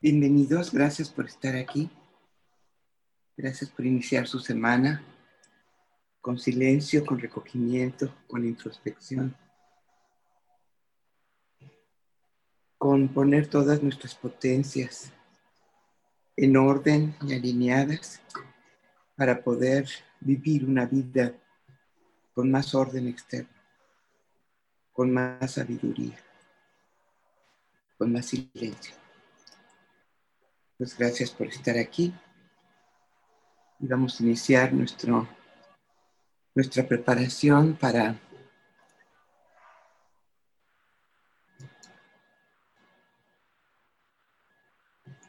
Bienvenidos, gracias por estar aquí. Gracias por iniciar su semana con silencio, con recogimiento, con introspección, con poner todas nuestras potencias en orden y alineadas para poder vivir una vida con más orden externo, con más sabiduría, con más silencio. Pues gracias por estar aquí y vamos a iniciar nuestro, nuestra preparación para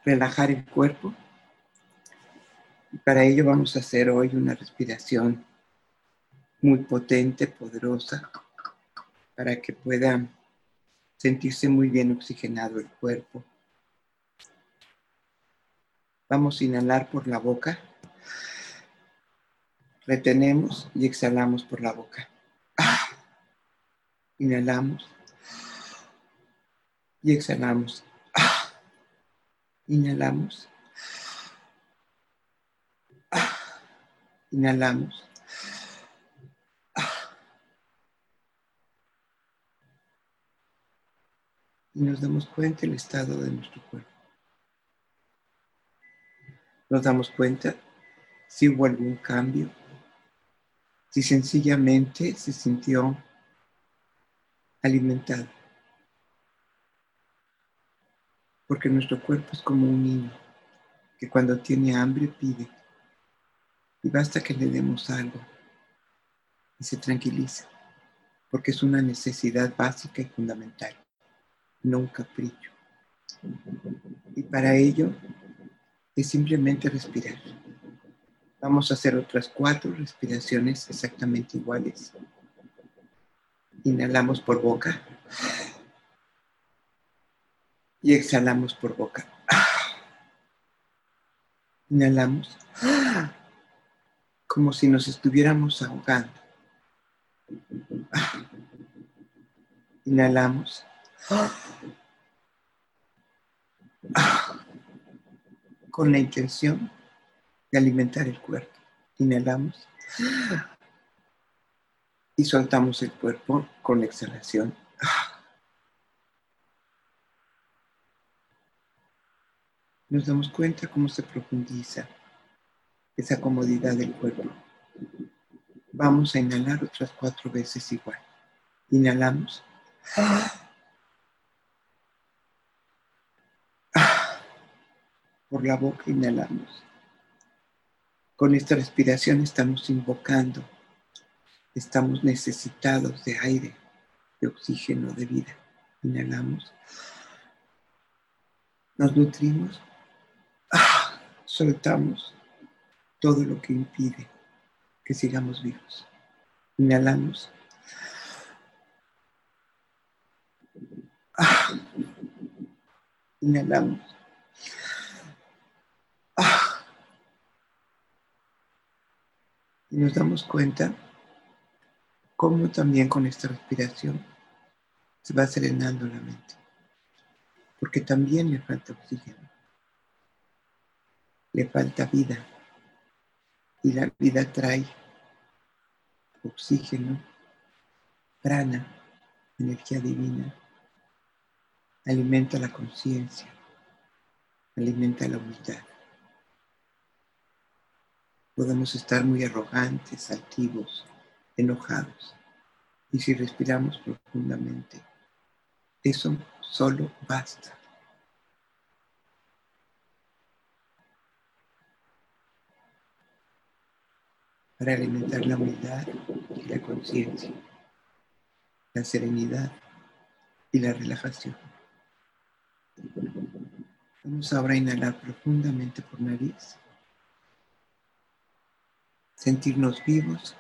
relajar el cuerpo. Y para ello vamos a hacer hoy una respiración muy potente, poderosa, para que pueda sentirse muy bien oxigenado el cuerpo. Vamos a inhalar por la boca. Retenemos y exhalamos por la boca. Inhalamos y exhalamos. Inhalamos. Inhalamos. Y nos damos cuenta del estado de nuestro cuerpo. Nos damos cuenta si hubo algún cambio, si sencillamente se sintió alimentado. Porque nuestro cuerpo es como un niño que cuando tiene hambre pide y basta que le demos algo y se tranquiliza, porque es una necesidad básica y fundamental, no un capricho. Y para ello es simplemente respirar. Vamos a hacer otras cuatro respiraciones exactamente iguales. Inhalamos por boca y exhalamos por boca. Inhalamos como si nos estuviéramos ahogando. Inhalamos con la intención de alimentar el cuerpo. Inhalamos y soltamos el cuerpo con exhalación. Nos damos cuenta cómo se profundiza esa comodidad del cuerpo. Vamos a inhalar otras cuatro veces igual. Inhalamos. Por la boca inhalamos. Con esta respiración estamos invocando, estamos necesitados de aire, de oxígeno, de vida. Inhalamos. Nos nutrimos. Soltamos todo lo que impide que sigamos vivos. Inhalamos. Inhalamos. Y nos damos cuenta cómo también con esta respiración se va serenando la mente. Porque también le falta oxígeno. Le falta vida. Y la vida trae oxígeno, prana, energía divina. Alimenta la conciencia. Alimenta la humildad podemos estar muy arrogantes, altivos, enojados. Y si respiramos profundamente, eso solo basta. para alimentar la humildad y la conciencia, la serenidad y la relajación. Vamos ahora a inhalar profundamente por nariz sentirnos vivos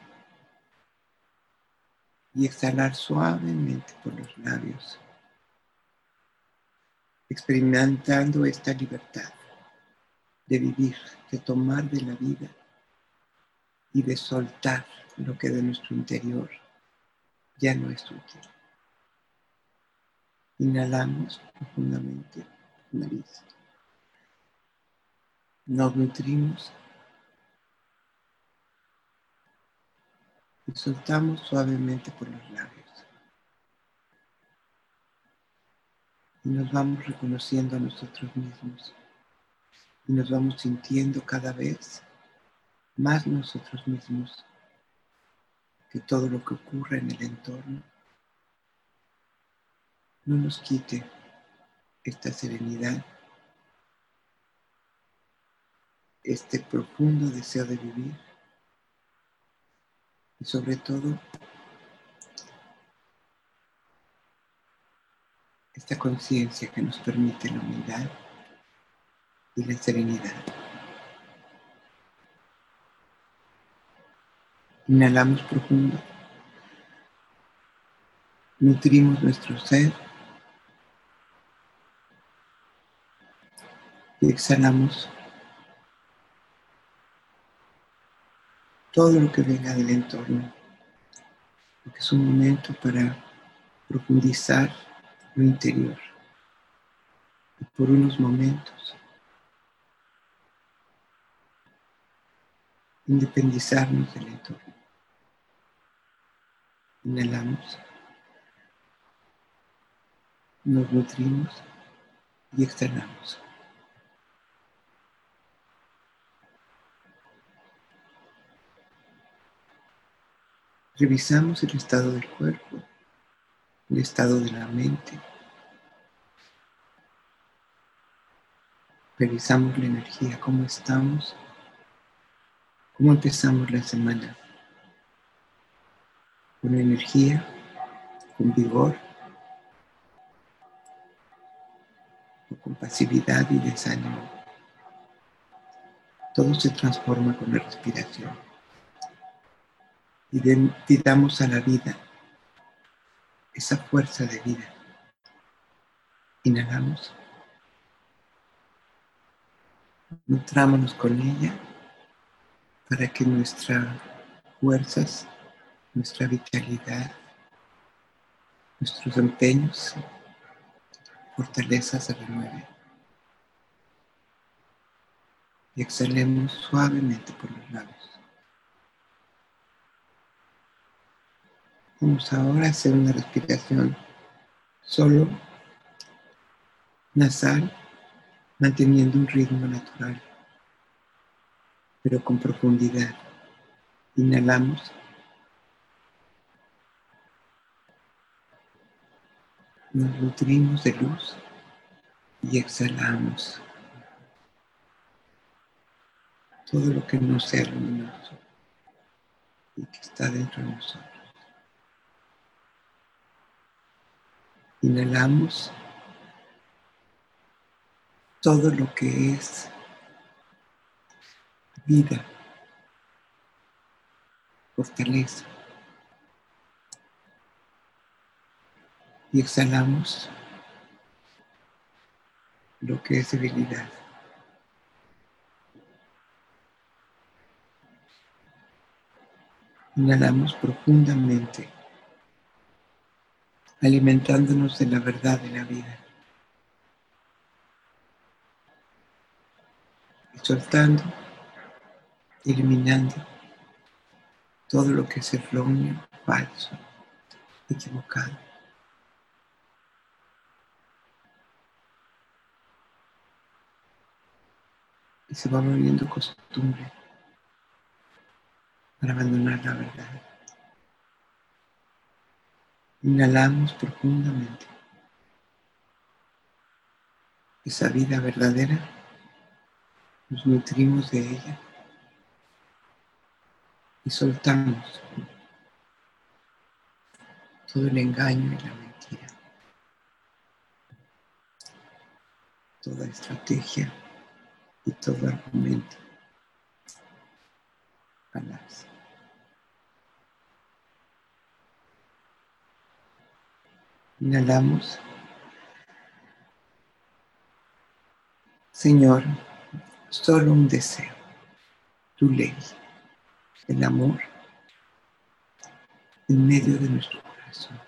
y exhalar suavemente por los labios, experimentando esta libertad de vivir, de tomar de la vida y de soltar lo que de nuestro interior ya no es útil. Inhalamos profundamente nariz. Nos nutrimos y soltamos suavemente por los labios. Y nos vamos reconociendo a nosotros mismos. Y nos vamos sintiendo cada vez más nosotros mismos que todo lo que ocurre en el entorno no nos quite esta serenidad, este profundo deseo de vivir y sobre todo esta conciencia que nos permite la humildad y la serenidad. Inhalamos profundo. Nutrimos nuestro ser. Y exhalamos todo lo que venga del entorno, porque es un momento para profundizar lo interior y por unos momentos independizarnos del entorno. Inhalamos, nos nutrimos y exhalamos. Revisamos el estado del cuerpo, el estado de la mente. Revisamos la energía, cómo estamos, cómo empezamos la semana. Con energía, con vigor, con pasividad y desánimo. Todo se transforma con la respiración y damos a la vida esa fuerza de vida. Inhalamos. Nutrámonos con ella para que nuestras fuerzas, nuestra vitalidad, nuestros empeños, fortalezas se renueven. Y exhalemos suavemente por los labios. Vamos ahora a hacer una respiración solo nasal, manteniendo un ritmo natural, pero con profundidad. Inhalamos. Nos nutrimos de luz y exhalamos todo lo que no sea luminoso y que está dentro de nosotros. Inhalamos todo lo que es vida, fortaleza. Y exhalamos lo que es debilidad. Inhalamos profundamente alimentándonos de la verdad de la vida. Y soltando, eliminando todo lo que es erróneo, falso, equivocado. Y se va volviendo costumbre para abandonar la verdad. Inhalamos profundamente esa vida verdadera, nos nutrimos de ella y soltamos todo el engaño y la mentira, toda estrategia y todo argumento. Inhalamos. Señor, solo un deseo, tu ley, el amor en medio de nuestro corazón,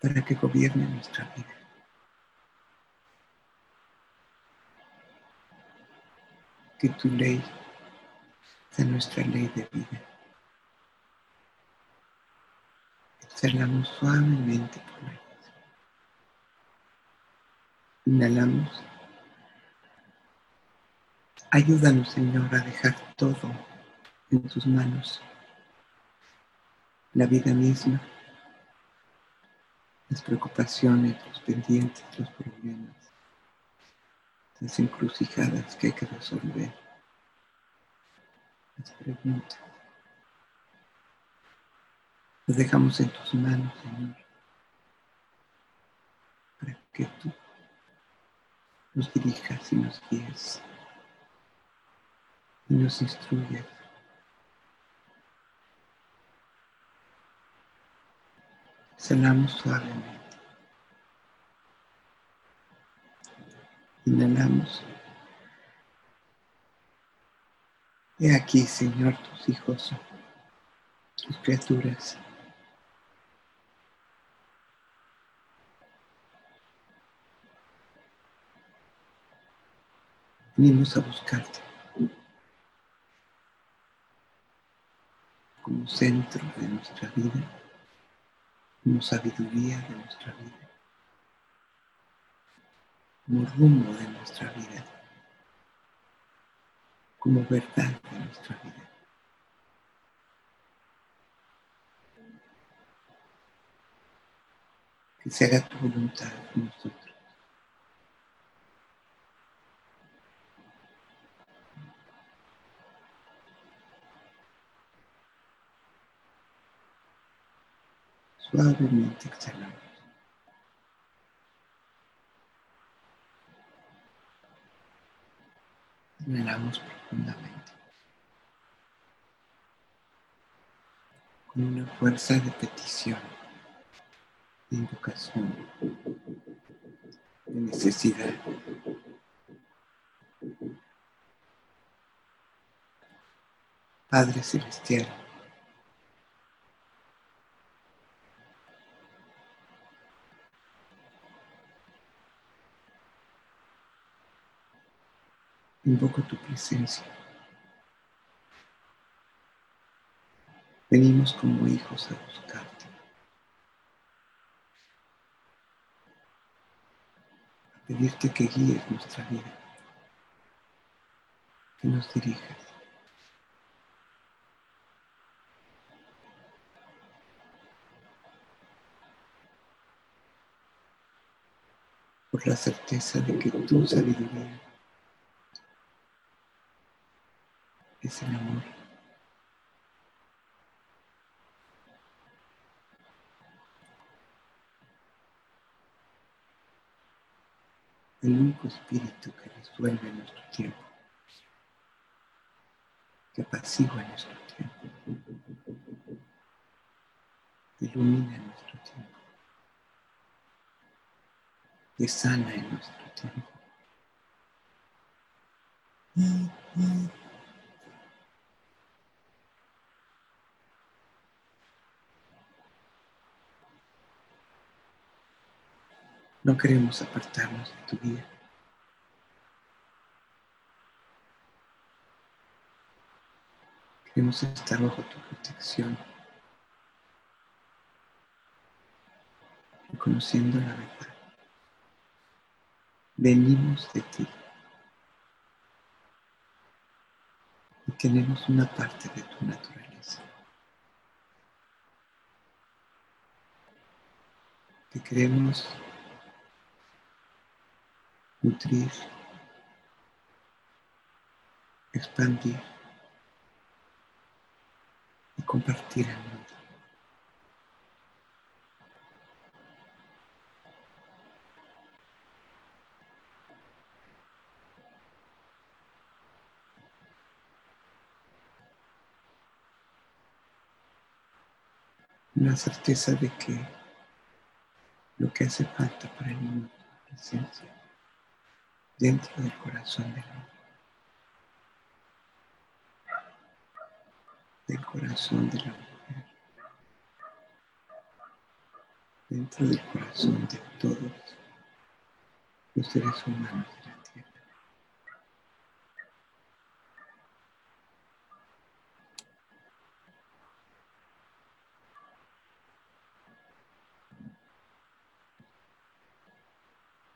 para que gobierne nuestra vida. que tu ley sea nuestra ley de vida. Exhalamos suavemente por la Inhalamos. Ayúdanos, Señor, a dejar todo en tus manos. La vida misma, las preocupaciones, los pendientes, los problemas, las encrucijadas que hay que resolver, las preguntas. Los dejamos en tus manos, Señor, para que tú nos dirijas y nos guíes y nos instruyas. Exhalamos suavemente. Inhalamos. He aquí, Señor, tus hijos, tus criaturas. Venimos a buscarte como centro de nuestra vida, como sabiduría de nuestra vida, como rumbo de nuestra vida, como verdad de nuestra vida. Que se tu voluntad en nosotros. Suavemente exhalamos. Inhalamos profundamente. Con una fuerza de petición, de invocación, de necesidad. Padre Celestial, Invoco tu presencia. Venimos como hijos a buscarte. A pedirte que guíes nuestra vida. Que nos dirijas. Por la certeza de que tu sabiduría es el amor. El único espíritu que resuelve nuestro tiempo, que apacigua nuestro tiempo, que ilumina nuestro tiempo, que sana en nuestro tiempo. No queremos apartarnos de tu vida. Queremos estar bajo tu protección, conociendo la verdad. Venimos de ti y tenemos una parte de tu naturaleza. Que queremos nutrir, expandir y compartir el mundo. La certeza de que lo que hace falta para el mundo es presencia dentro del corazón del hombre, del corazón de la mujer, dentro del corazón de todos los seres humanos de la tierra.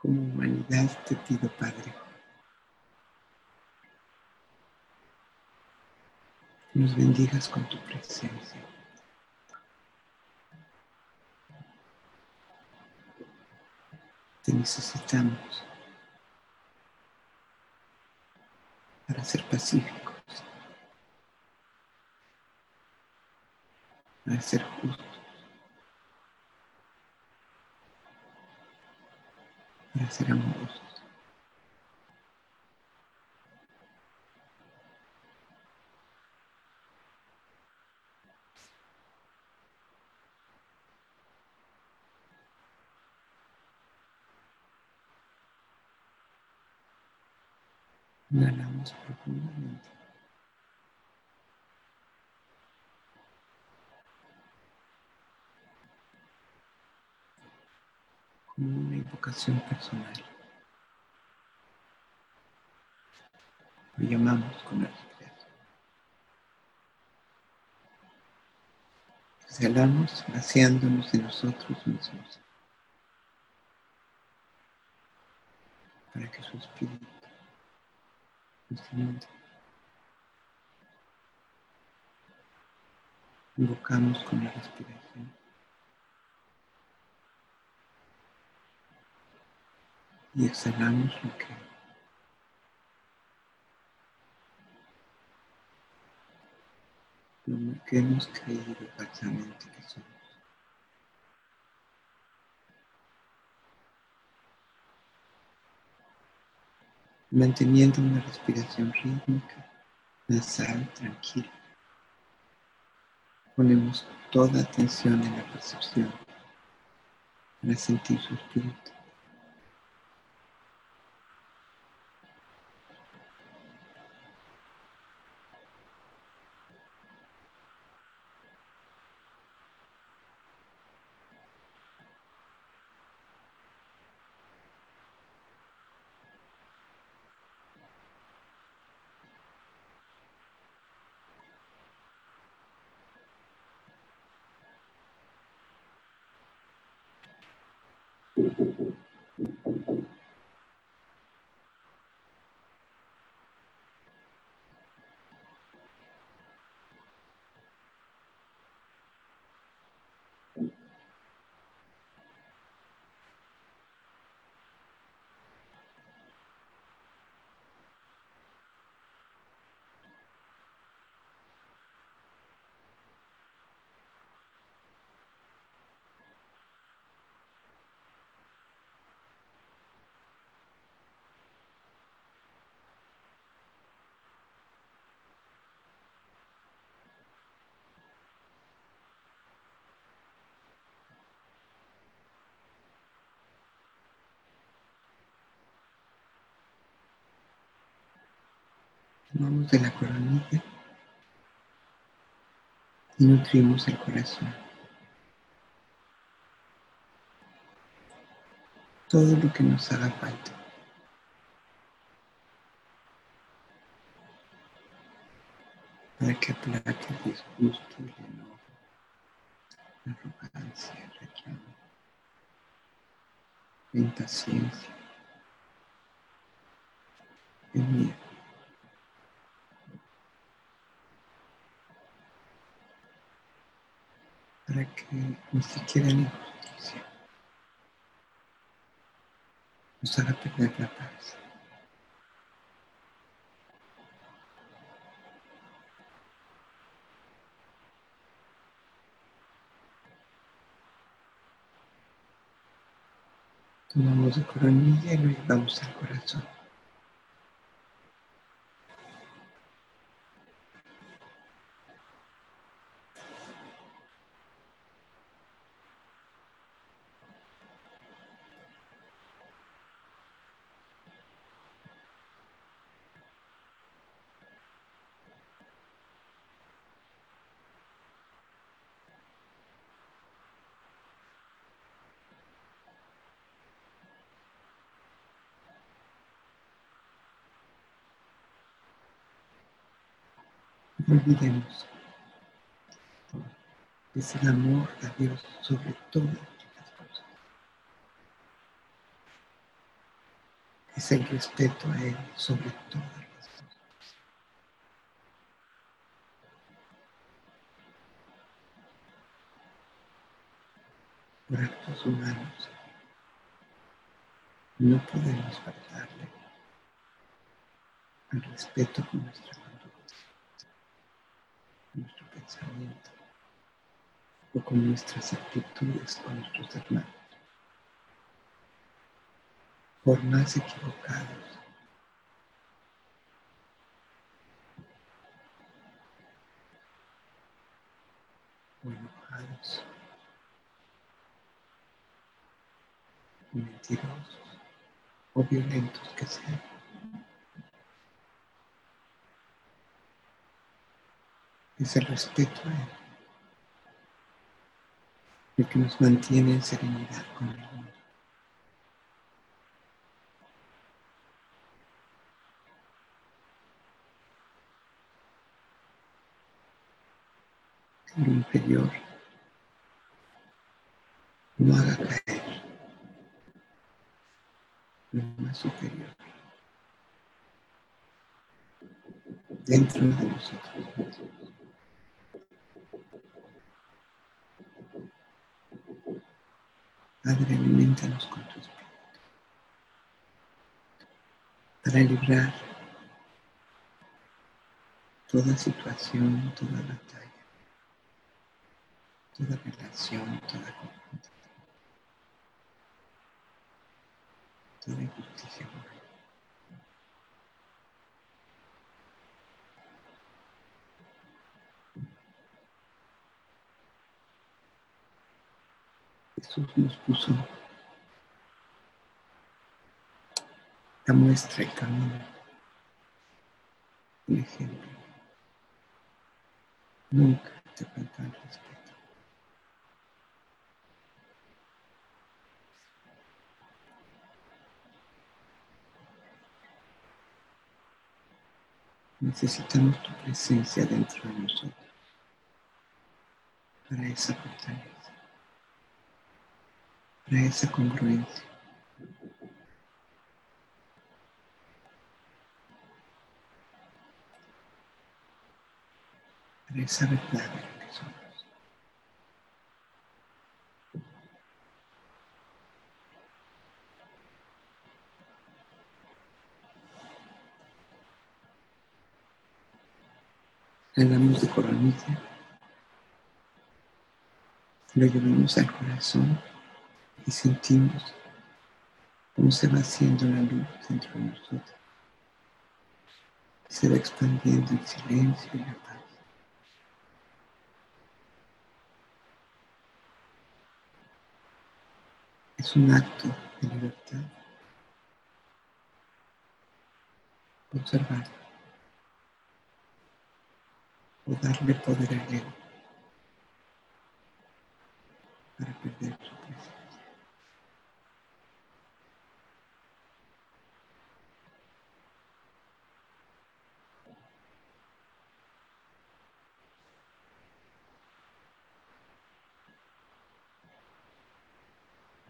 Como humanidad te pido, Padre, nos bendigas con tu presencia. Te necesitamos para ser pacíficos, para ser justos. Para ser. Inhalamos profundamente. Invocación personal. Lo llamamos con respiración. Exhalamos vaciándonos de nosotros mismos para que su espíritu nos inunde. Invocamos con la respiración. Y exhalamos lo que lo que hemos creído falsamente que somos. Manteniendo una respiración rítmica, nasal, tranquila. Ponemos toda atención en la percepción para sentir su espíritu. Tomamos de la coronilla y nutrimos el corazón. Todo lo que nos haga falta. Para que aplaque el disgusto, el enojo, la arrogancia, el reclamo, la impaciencia, el miedo. Para que ni siquiera la injusticia nos haga perder la paz. Tomamos la coronilla y lo llevamos al corazón. No olvidemos es el amor a Dios sobre todas las cosas. es el respeto a Él sobre todas las cosas. Por actos humanos no podemos faltarle al respeto con nuestra o con nuestras actitudes con nuestros hermanos. Por más equivocados o enojados mentirosos o violentos que sean. Es el respeto a Él el que nos mantiene en serenidad con mundo. El inferior no haga caer lo más superior dentro de nosotros Padre, alimentanos con tu espíritu para librar toda situación, toda batalla, toda relación, toda confrontación, toda injusticia moral. Jesús nos puso la muestra, el camino, el ejemplo. Nunca te falta respeto. Necesitamos tu presencia dentro de nosotros para esa fortaleza, para esa congruencia. Para esa verdad que somos. Hablamos de coronilla, lo llevamos al corazón y sentimos cómo se va haciendo la luz dentro de nosotros. Se va expandiendo el silencio y la paz. Es un acto de libertad. Observar o darle poder al ego para perder su presencia.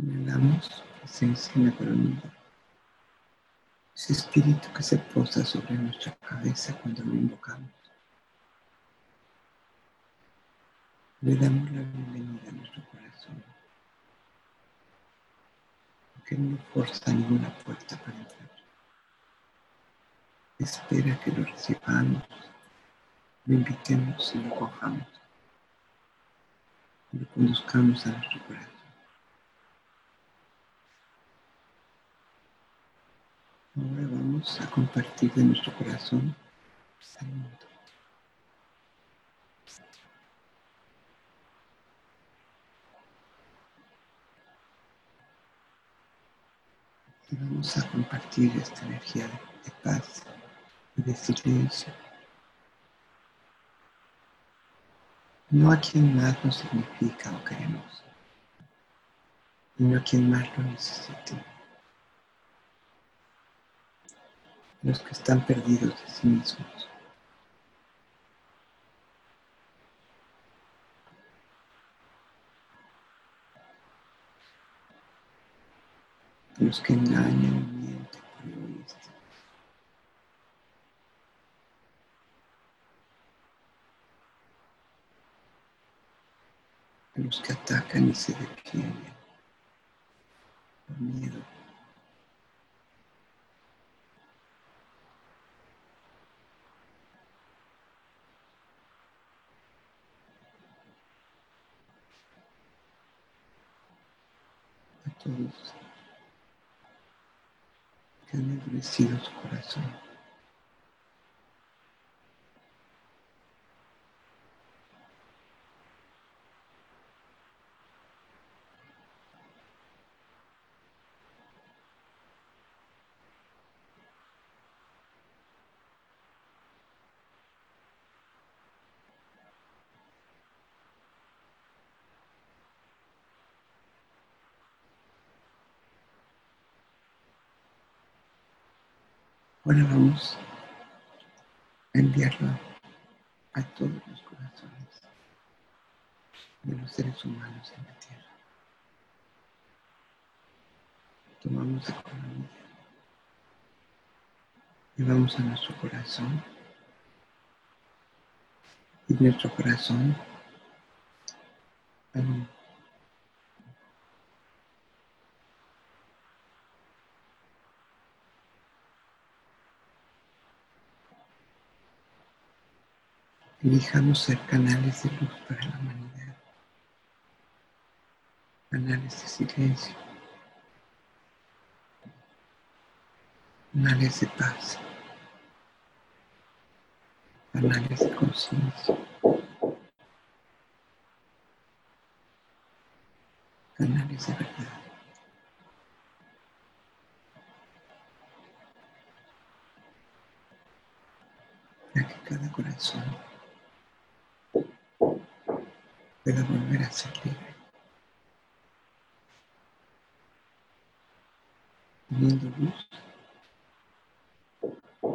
Inhalamos presencia en la coronilla. Ese espíritu que se posa sobre nuestra cabeza cuando lo invocamos. Le damos la bienvenida a nuestro corazón. Porque no forza ninguna puerta para entrar. Espera que lo recibamos, lo invitemos y lo cojamos. Lo conduzcamos a nuestro corazón. Ahora vamos a compartir de nuestro corazón al mundo. Y vamos a compartir esta energía de, paz y de silencio. No a quien más nos significa o queremos, sino a quien más lo necesite. los que están perdidos de sí mismos. los que engañan y mienten por egoístas. los que atacan y se defienden, por miedo. Todos han endurecido su corazón. Ahora vamos a enviarlo a todos los corazones de los seres humanos en la tierra. Tomamos la coronilla y vamos a nuestro corazón. Y nuestro corazón um, Elijamos ser canales de luz para la humanidad, canales de silencio, canales de paz, canales de conciencia, canales de verdad. Para que cada corazón pueda volver a ser libre. Teniendo luz,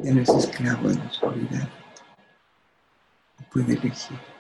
ya no es esclavo de la oscuridad puede elegir.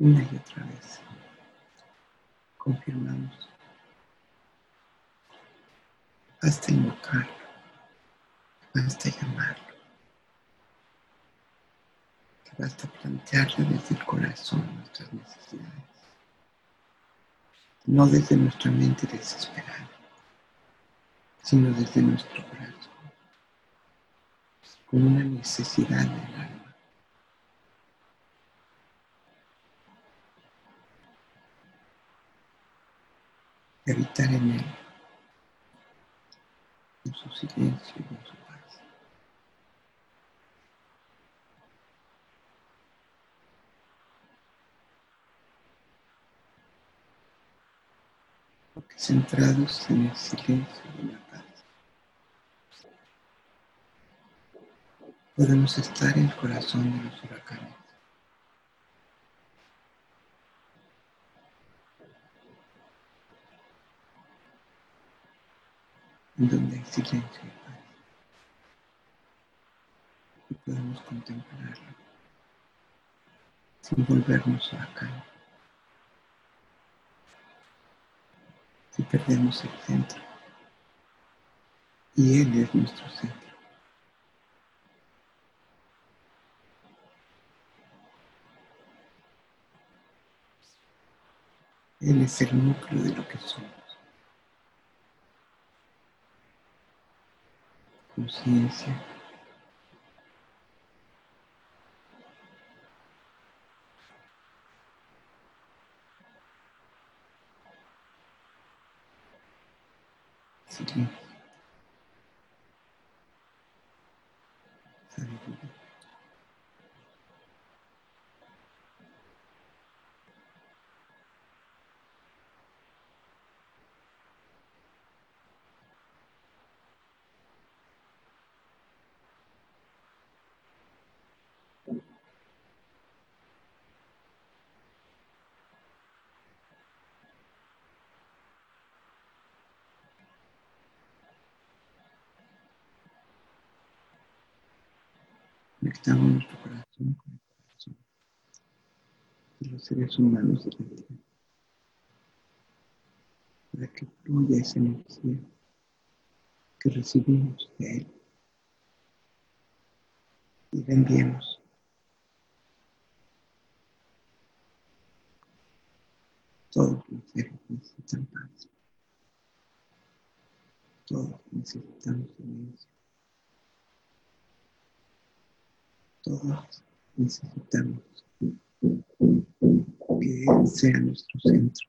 Una y otra vez. Confirmamos. Basta invocarlo. Basta llamarlo. Que basta plantearle desde el corazón nuestras necesidades. No desde nuestra mente desesperada, sino desde nuestro corazón. Con una necesidad del alma. de habitar en Él, en su silencio y en su paz. Porque centrados en el silencio y en la paz, podemos estar en el corazón de los huracanes. en donde hay silencio y paz. Y podemos contemplarlo sin volvernos acá. Si perdemos el centro, y Él es nuestro centro. Él es el núcleo de lo que somos. Conciencia. Silencio. Sabiduría. Conectamos nuestro corazón con el corazón de los seres humanos de la Tierra para que fluya esa energía que recibimos de Él y la enviemos. Todos los seres necesitan paz. Todos necesitamos silencio. Todos necesitamos que sea nuestro centro.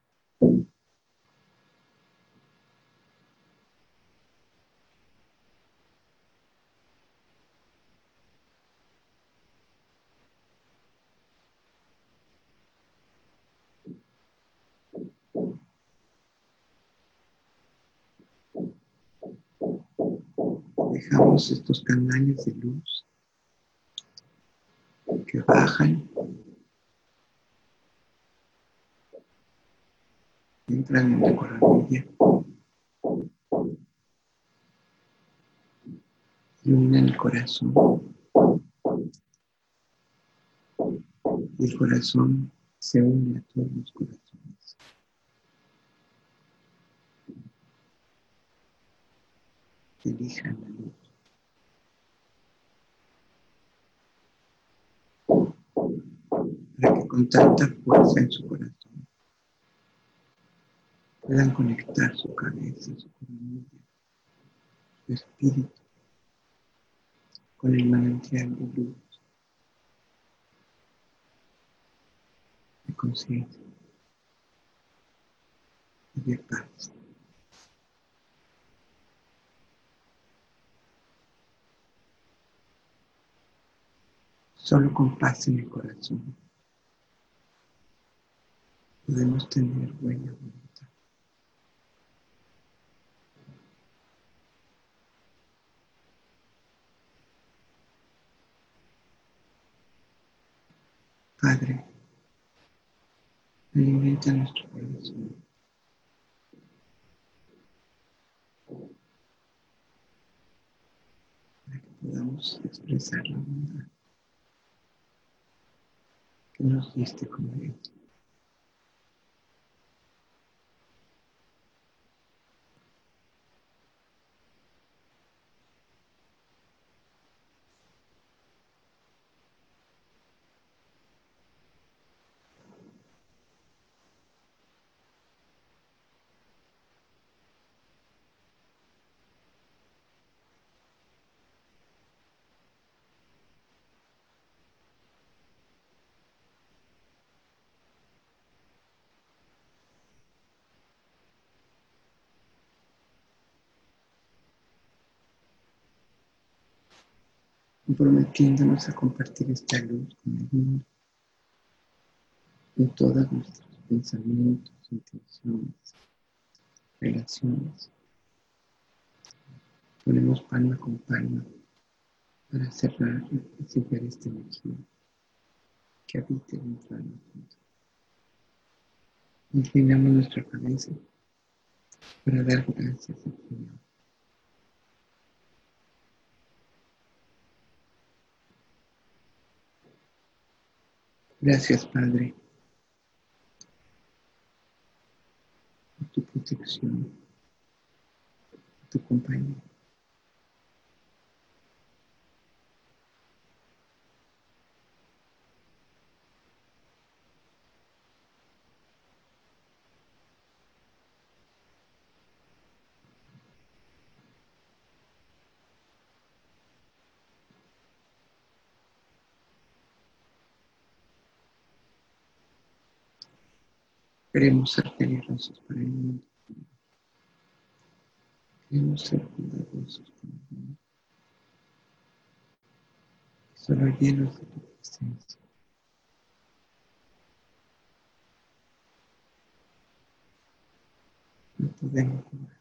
Dejamos estos canales de luz que bajan, entran en la coronilla, iluminan el corazón y el corazón se une a todos los corazones. Elijan la luz. Para que con tanta fuerza en su corazón. Puedan conectar su cabeza, su coronilla, su espíritu con el manantial de luz, de conciencia y de paz. Solo con paz en el corazón podemos tener buena voluntad. Padre, alimenta nuestro corazón. Para que podamos expresar la bondad que nos diste como Dios. Comprometiéndonos a compartir esta luz con el mundo en todos nuestros pensamientos, intenciones, relaciones. Ponemos palma con palma para cerrar y recibir esta energía que habite dentro de nosotros. Inclinamos nuestra cabeza para dar gracias al Señor. Gracias, Padre, por tu protección, por tu compañía. Queremos ser peligrosos para el mundo. Queremos ser cuidadosos con el mundo. Solo llenos de tu presencia. No podemos jugar.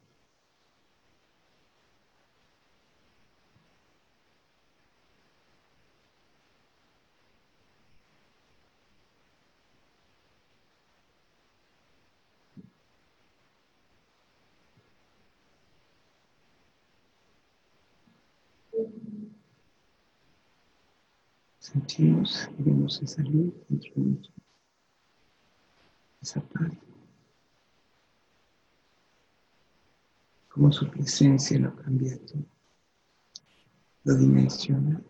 Sentimos y vemos esa luz dentro de nosotros, esa paz. Como su presencia lo cambia todo, lo dimensiona,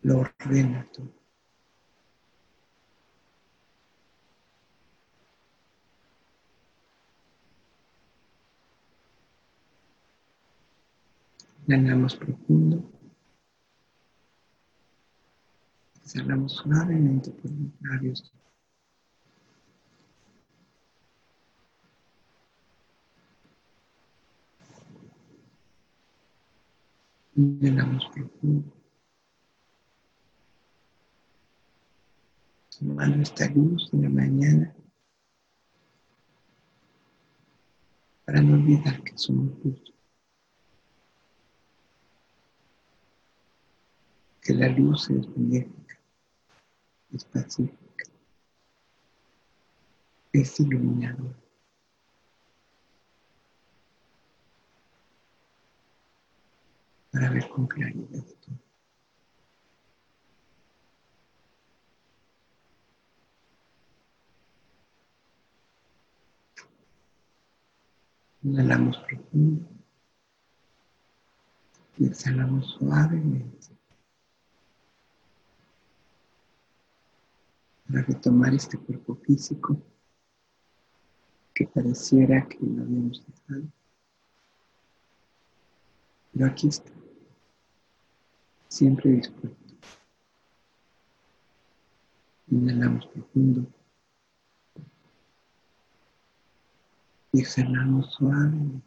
lo ordena todo. Inhalamos profundo. Exhalamos suavemente por los labios. Inhalamos profundo. Tomando esta luz de la mañana para no olvidar que somos luz. Que la luz es benéfica, es pacífica, es iluminadora. Para ver con claridad todo. Inhalamos profundo y exhalamos suavemente. Para retomar este cuerpo físico que pareciera que lo habíamos dejado. Pero aquí está, siempre dispuesto. Inhalamos profundo y exhalamos suavemente.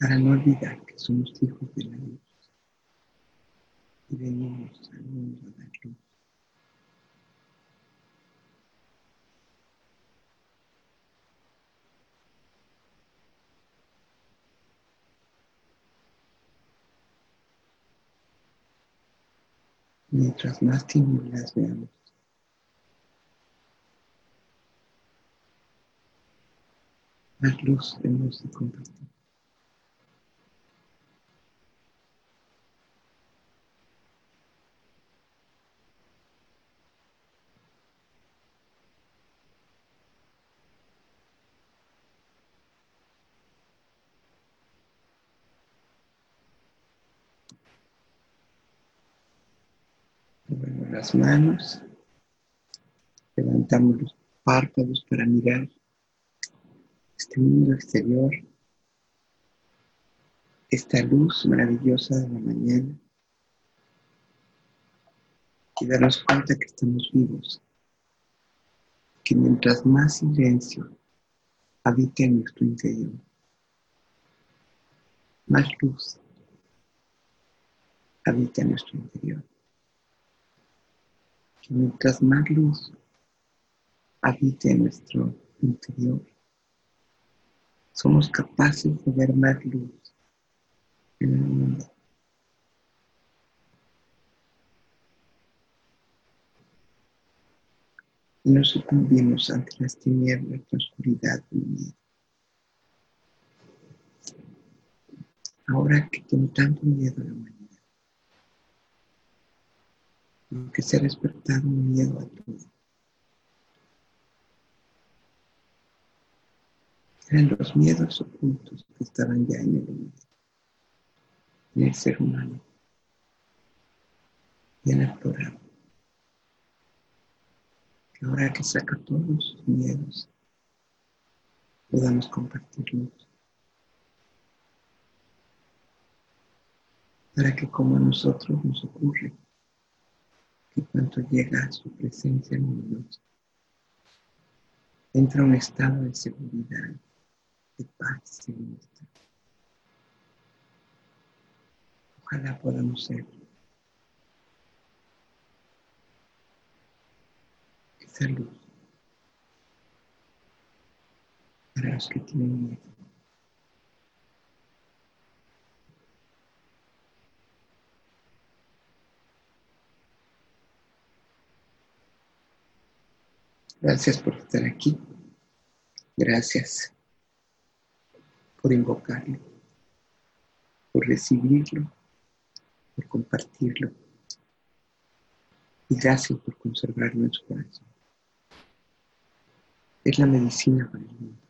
Para no olvidar que somos hijos de la luz venimos al mundo de luz. Mientras más tinieblas veamos, más luz hemos de compartir. Las manos, levantamos los párpados para mirar este mundo exterior, esta luz maravillosa de la mañana y darnos cuenta que estamos vivos, que mientras más silencio habite en nuestro interior, más luz habita en nuestro interior mientras más luz habite en nuestro interior, somos capaces de ver más luz en el mundo. Y no sucumbimos ante las tinieblas, la oscuridad del miedo. Ahora que tengo tanto miedo la mañana, porque se ha despertado un miedo a todo. Eran los miedos ocultos que estaban ya en el hombre, en el ser humano, bien explorado. Que ahora que saca todos sus miedos, podamos compartirlos. Para que como a nosotros nos ocurre, y cuando llega a su presencia luminosa, entra un estado de seguridad, de paz y. Ojalá podamos ser esa luz para los que tienen miedo. Gracias por estar aquí. Gracias por invocarlo, por recibirlo, por compartirlo. Y gracias por conservarlo en su corazón. Es la medicina para el mundo.